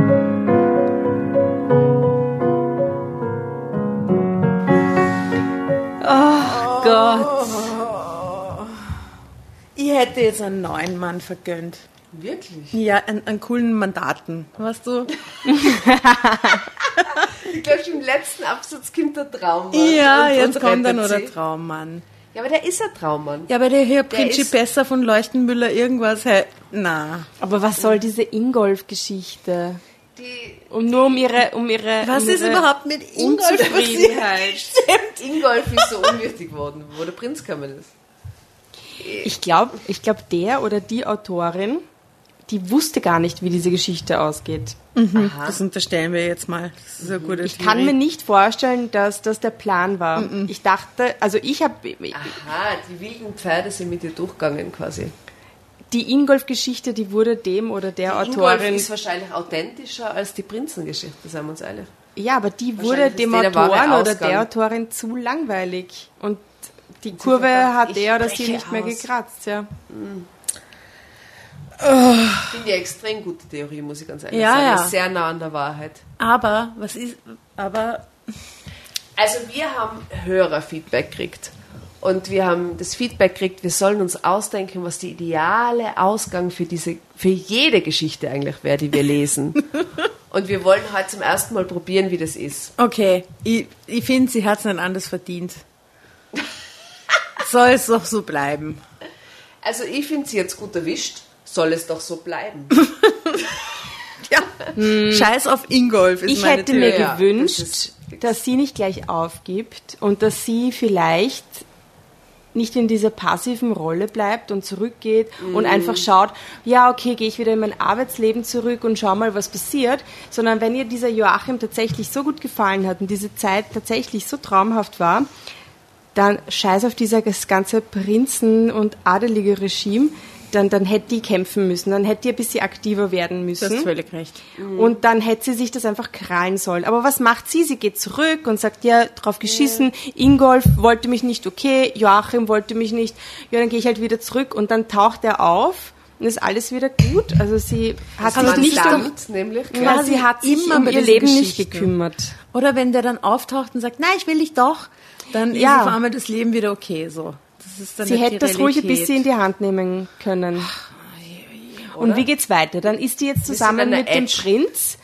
Oh Gott. Ich hätte jetzt einen neuen Mann vergönnt. Wirklich? Ja, einen, einen coolen Mandaten. Weißt du? Ich glaube, im letzten Absatz kommt der Traummann. Ja, und- jetzt und kommt dann nur der. Traummann. Ja, aber der ist ein Traummann. Ja, aber der hier Der ist- Principessa von Leuchtenmüller irgendwas, hey, na. Aber was soll diese Ingolf-Geschichte? Die Um nur um ihre, um ihre. Was um ist ihre überhaupt mit Ingolf passiert? Unzufriedenheit. Ingolf ist so unwichtig worden, wo der Prinz gekommen ist. Ich glaube, ich glaub, der oder die Autorin, die wusste gar nicht, wie diese Geschichte ausgeht. Das unterstellen wir jetzt mal. Das ist eine gute Ich kann mir nicht vorstellen, dass das der Plan war. Ich dachte, also ich habe Aha, die wilden Pferde sind mit dir durchgegangen quasi. die Ingolf-Geschichte, die wurde dem oder der Die Ingolf Autorin. ist wahrscheinlich authentischer als die Prinzengeschichte, sagen wir uns ehrlich. Ja, aber die wurde dem Autoren oder der Autorin zu langweilig. Und die Kurve hat der oder sie nicht mehr aus. gekratzt, ja. Ich finde die extrem gute Theorie, muss ich ganz ehrlich Ja, sagen. ja. Ist sehr nah an der Wahrheit. Aber, was ist, aber, Also wir haben Hörerfeedback gekriegt. Und wir haben das Feedback gekriegt, wir sollen uns ausdenken, was die ideale Ausgang für diese, für jede Geschichte eigentlich wäre, die wir lesen. Und wir wollen heute zum ersten Mal probieren, wie das ist. okay. Ich, ich finde, sie hat es nicht anders verdient. Soll es doch so bleiben. Also ich finde sie jetzt gut erwischt, soll es doch so bleiben. Ja. Scheiß auf Ingolf ist Ich meine hätte mir Theorie. Ja, gewünscht, das dass sie nicht gleich aufgibt und dass sie vielleicht nicht in dieser passiven Rolle bleibt und zurückgeht und Mhm. einfach schaut, ja, okay, gehe ich wieder in mein Arbeitsleben zurück und schau mal, was passiert, sondern wenn ihr dieser Joachim tatsächlich so gut gefallen hat und diese Zeit tatsächlich so traumhaft war, dann scheiß auf dieses ganze Prinzen- und adelige Regime, dann, dann hätte die kämpfen müssen, dann hätte die ein bisschen aktiver werden Du müssen. hast völlig recht. Und dann hätte sie sich das einfach krallen sollen. Aber was macht sie? Sie geht zurück und sagt, ja, drauf geschissen, Ingolf wollte mich nicht, okay, Joachim wollte mich nicht, ja, dann gehe ich halt wieder zurück und dann taucht er auf und ist alles wieder gut. Also sie hat sich nicht um, nämlich. ja, sie hat sich immer um ihr Leben nicht gekümmert. Oder wenn der dann auftaucht und sagt, nein, ich will dich doch, dann Ja. ist auf einmal das Leben wieder okay so. Das ist dann Sie hätte die das ruhig ein bisschen in die Hand nehmen können. Und wie geht's weiter? Dann ist die jetzt zusammen mit dem. Prinz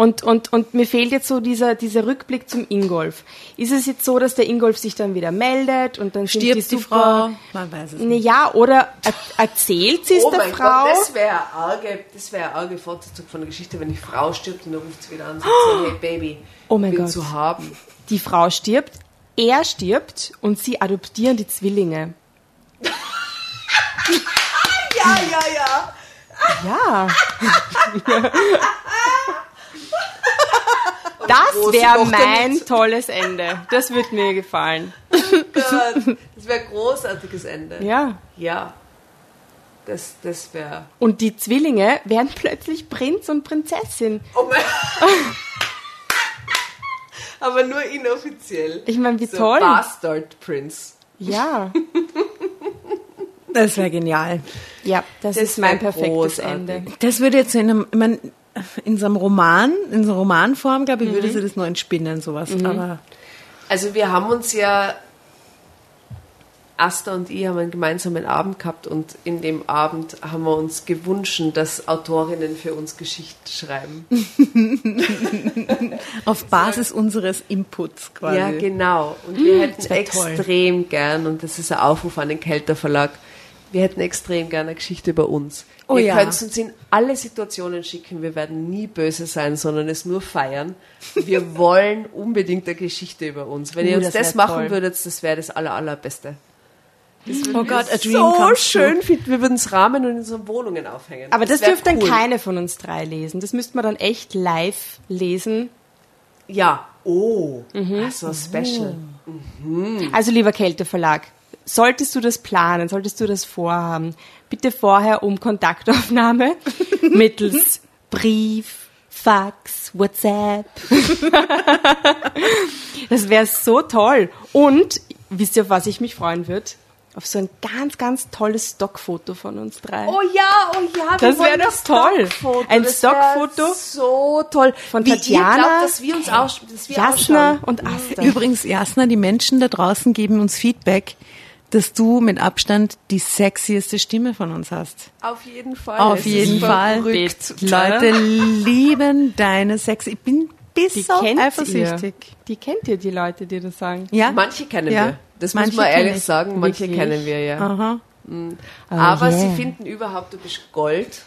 und, und, und mir fehlt jetzt so dieser, dieser Rückblick zum Ingolf. Ist es jetzt so, dass der Ingolf sich dann wieder meldet und dann sind die Stirbt die super... Frau? Man weiß es nicht. ja, oder er, erzählt sie es Oh der mein Frau? Gott, das wäre arge, das wäre arge Fortsetzung von der Geschichte, wenn die Frau stirbt und dann ruft sie wieder an und sagt, so, hey Baby, Oh mein Gott. zu haben. Die Frau stirbt, er stirbt und sie adoptieren die Zwillinge. Ja, ja, ja. Ja. Das wäre mein tolles Ende. Das würde mir gefallen. Gott, das wäre ein großartiges Ende. Ja. Ja. Das, das wäre. Und die Zwillinge werden plötzlich Prinz und Prinzessin. Oh mein Aber nur inoffiziell. Ich meine, wie so toll. Bastard Prince. Ja. Das wäre genial. Ja, das, Das ist mein perfektes großartig. Ende. Das würde jetzt in einem, ich mein, in so einem Roman, in so einer Romanform, glaube ich, würde sie das nur entspinnen, sowas. Aber Also wir haben uns ja Asta und ich haben einen gemeinsamen Abend gehabt und in dem Abend haben wir uns gewünscht, dass Autorinnen für uns Geschichten schreiben. Auf Basis unseres Inputs quasi. Ja, genau. Und wir hätten wär toll. extrem gern, und das ist ein Aufruf an den Kelter Verlag, wir hätten extrem gern eine Geschichte über uns. Oh Ihr ja. könnt uns in alle Situationen schicken, wir werden nie böse sein, sondern es nur feiern. Wir wollen unbedingt eine Geschichte über uns. Wenn ihr Uh, uns das das, machen toll. würdet, das wäre das aller, allerbeste. Oh Gott, a dream so comes schön finden. Wir würden es rahmen und in unseren Wohnungen aufhängen. Aber das wär dürfte dann cool. keine von uns drei lesen. Das müsste man dann echt live lesen. Ja. Oh. Mhm. Also special. Also lieber Kälteverlag, solltest du das planen, solltest du das vorhaben, bitte vorher um Kontaktaufnahme mittels Brief, Fax, WhatsApp. das wäre so toll. Und wisst ihr, auf was ich mich freuen würde? Auf so ein ganz, ganz tolles Stockfoto von uns drei. Oh ja, oh ja, wir Das wär wollen doch toll. Stockfoto. Ein Das Stockfoto So toll. von Wie Tatjana, ihr glaubt, dass wir uns auch, dass wir Jasna ausschauen. und Asta. Übrigens, Jasna, die Menschen da draußen geben uns Feedback, dass du mit Abstand die sexieste Stimme von uns hast. Auf jeden Fall. Auf Es jeden ist Fall. verrückt. Die Leute lieben deine Sex. Ich bin die bisschen kennt eifersüchtig. ihr. Die kennt ihr, die Leute, die das sagen. Ja? Manche kennen Ja. wir. Das Manche muss man ehrlich ich. sagen. Manche Wirklich? kennen wir ja. Aha. Aber yeah. sie finden überhaupt, du bist Gold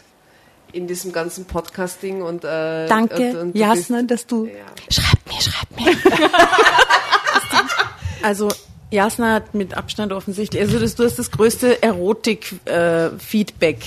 in diesem ganzen Podcasting und äh, Danke, und, und du Jasna, bist- dass du. Ja. Schreibt mir, schreibt mir. Also, Jasna hat mit Abstand offensichtlich, also das, du hast das größte Erotik-Feedback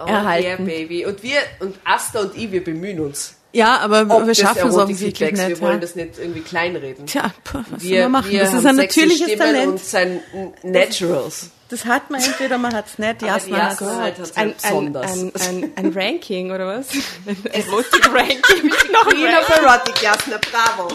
Oh, erhalten. Yeah, baby. Und wir, und Asta und ich, wir bemühen uns. Ja, aber Ob wir schaffen es offensichtlich nicht. Wir wollen ja. das nicht irgendwie kleinreden. Tja, puh, was soll wir, man machen? wir Das ist haben ein natürliches Stimmen Talent. und sein Naturals. Das hat man entweder, man hat es nicht. Die Jasna hat halt hat's Ein, ein, ein, ein, ein Ranking, oder was? Ein Erotik-Ranking. Noch ein Queen of Erotic, Jasna, bravo.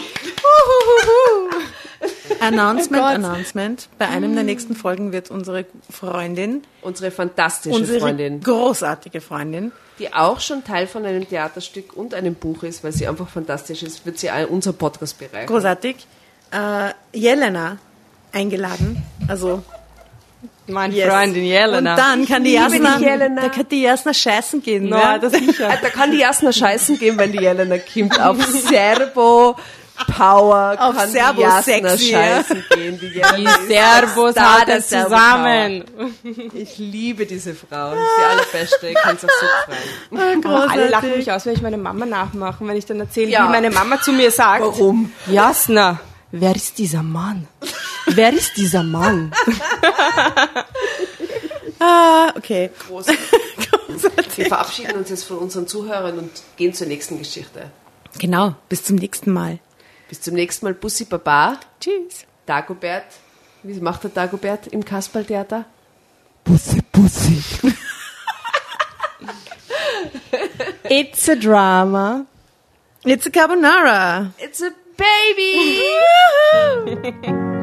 Announcement, Announcement. Bei einem der nächsten Folgen wird unsere Freundin, Unsere fantastische unsere Freundin, großartige Freundin, die auch schon Teil von einem Theaterstück und einem Buch ist, weil sie einfach fantastisch ist, wird sie all- unser Podcast bereichern. großartig, äh, Jelena eingeladen. Also Meine yes. Freundin Jelena. Und dann kann die Jasna, die Jelena. da kann die Jasna scheißen gehen. No, ja? das sicher. Da kann die Jasna scheißen gehen, wenn die Jelena kommt. Auf Servo Power Auf kann Servo die Jasna Sexy, scheißen gehen. Die Die Servos Servo zusammen. Power. Ich liebe diese Frau. Das ist die allerbeste. Ich kann es auch so freuen. Oh, alle lachen mich aus, wenn ich meine Mama nachmache, wenn ich dann erzähle, Ja. wie meine Mama zu mir sagt. Warum? Jasna, wer ist dieser Mann? Wer ist dieser Mann? Ah, okay. Groß. Wir verabschieden uns jetzt von unseren Zuhörern und gehen zur nächsten Geschichte. Genau, bis zum nächsten Mal. Bis zum nächsten Mal. Bussi Baba. Tschüss. Dagobert. Wie macht der Dagobert im Kasperltheater? It's a drama. It's a carbonara. It's a baby!